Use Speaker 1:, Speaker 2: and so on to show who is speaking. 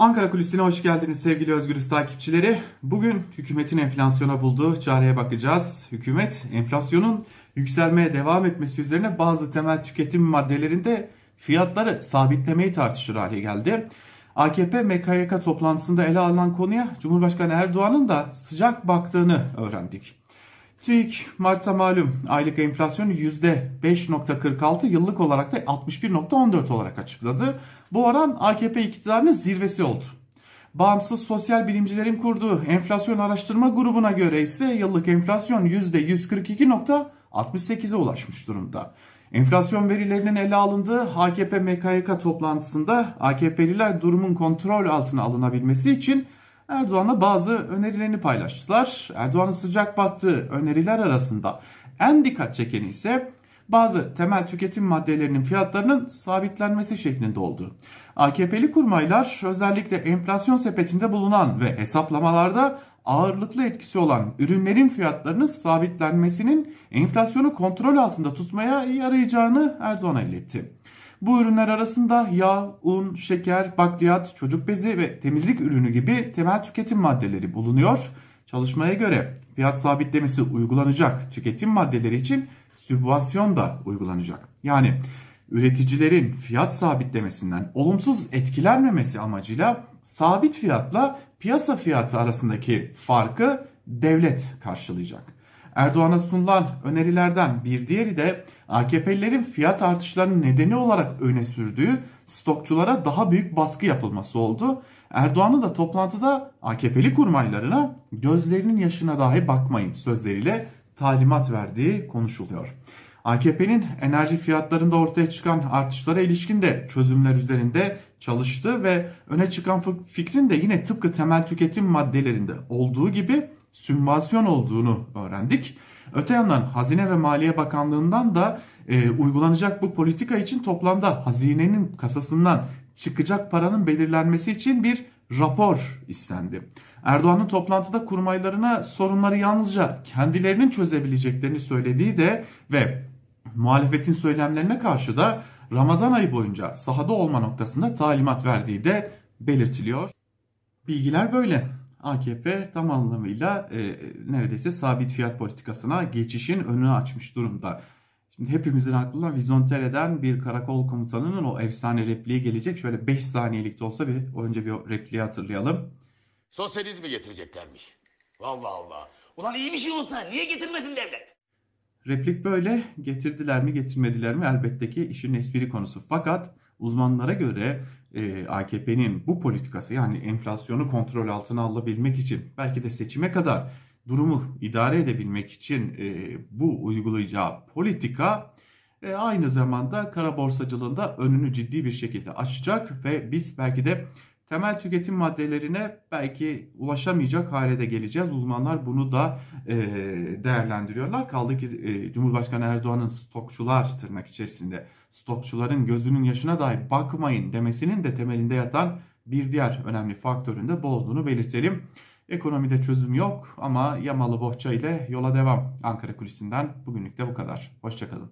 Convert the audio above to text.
Speaker 1: Ankara Kulisi'ne hoş geldiniz sevgili Özgürüz takipçileri. Bugün hükümetin enflasyona bulduğu çareye bakacağız. Hükümet enflasyonun yükselmeye devam etmesi üzerine bazı temel tüketim maddelerinde fiyatları sabitlemeyi tartışır hale geldi. AKP MKYK toplantısında ele alınan konuya Cumhurbaşkanı Erdoğan'ın da sıcak baktığını öğrendik. TÜİK Mart'ta malum aylık enflasyon %5.46 yıllık olarak da 61.14 olarak açıkladı. Bu oran AKP iktidarının zirvesi oldu. Bağımsız sosyal bilimcilerin kurduğu enflasyon araştırma grubuna göre ise yıllık enflasyon %142.68'e ulaşmış durumda. Enflasyon verilerinin ele alındığı AKP MKYK toplantısında AKP'liler durumun kontrol altına alınabilmesi için Erdoğan'la bazı önerilerini paylaştılar. Erdoğan'ın sıcak baktığı öneriler arasında en dikkat çekeni ise bazı temel tüketim maddelerinin fiyatlarının sabitlenmesi şeklinde oldu. AKP'li kurmaylar özellikle enflasyon sepetinde bulunan ve hesaplamalarda ağırlıklı etkisi olan ürünlerin fiyatlarının sabitlenmesinin enflasyonu kontrol altında tutmaya yarayacağını Erdoğan'a iletti. Bu ürünler arasında yağ, un, şeker, bakliyat, çocuk bezi ve temizlik ürünü gibi temel tüketim maddeleri bulunuyor. Çalışmaya göre fiyat sabitlemesi uygulanacak tüketim maddeleri için sübvansiyon da uygulanacak. Yani üreticilerin fiyat sabitlemesinden olumsuz etkilenmemesi amacıyla sabit fiyatla piyasa fiyatı arasındaki farkı devlet karşılayacak. Erdoğan'a sunulan önerilerden bir diğeri de AKP'lilerin fiyat artışlarının nedeni olarak öne sürdüğü stokçulara daha büyük baskı yapılması oldu. Erdoğan'ın da toplantıda AKP'li kurmaylarına gözlerinin yaşına dahi bakmayın sözleriyle talimat verdiği konuşuluyor. AKP'nin enerji fiyatlarında ortaya çıkan artışlara ilişkin de çözümler üzerinde çalıştı ve öne çıkan fikrin de yine tıpkı temel tüketim maddelerinde olduğu gibi sübvansiyon olduğunu öğrendik. Öte yandan Hazine ve Maliye Bakanlığı'ndan da e, uygulanacak bu politika için toplamda hazinenin kasasından çıkacak paranın belirlenmesi için bir rapor istendi. Erdoğan'ın toplantıda kurmaylarına sorunları yalnızca kendilerinin çözebileceklerini söylediği de ve muhalefetin söylemlerine karşı da Ramazan ayı boyunca sahada olma noktasında talimat verdiği de belirtiliyor. Bilgiler böyle. AKP tam anlamıyla e, neredeyse sabit fiyat politikasına geçişin önünü açmış durumda. Şimdi hepimizin aklına Vizontere'den bir karakol komutanının o efsane repliği gelecek. Şöyle 5 saniyelik de olsa bir önce bir repliği hatırlayalım.
Speaker 2: Sosyalizmi getireceklermiş. Vallahi Allah. Ulan iyi bir şey olsa niye getirmesin devlet?
Speaker 1: Replik böyle getirdiler mi getirmediler mi elbette ki işin espri konusu. Fakat uzmanlara göre e, AKP'nin bu politikası yani enflasyonu kontrol altına alabilmek için belki de seçime kadar durumu idare edebilmek için e, bu uygulayacağı politika e, aynı zamanda kara borsacılığında önünü ciddi bir şekilde açacak ve biz belki de temel tüketim maddelerine belki ulaşamayacak hale de geleceğiz. Uzmanlar bunu da e, değerlendiriyorlar. Kaldı ki e, Cumhurbaşkanı Erdoğan'ın stokçular tırnak içerisinde stokçuların gözünün yaşına dahi bakmayın demesinin de temelinde yatan bir diğer önemli faktörün de bu olduğunu belirtelim. Ekonomide çözüm yok ama yamalı bohça ile yola devam. Ankara Kulisi'nden bugünlük de bu kadar. Hoşçakalın.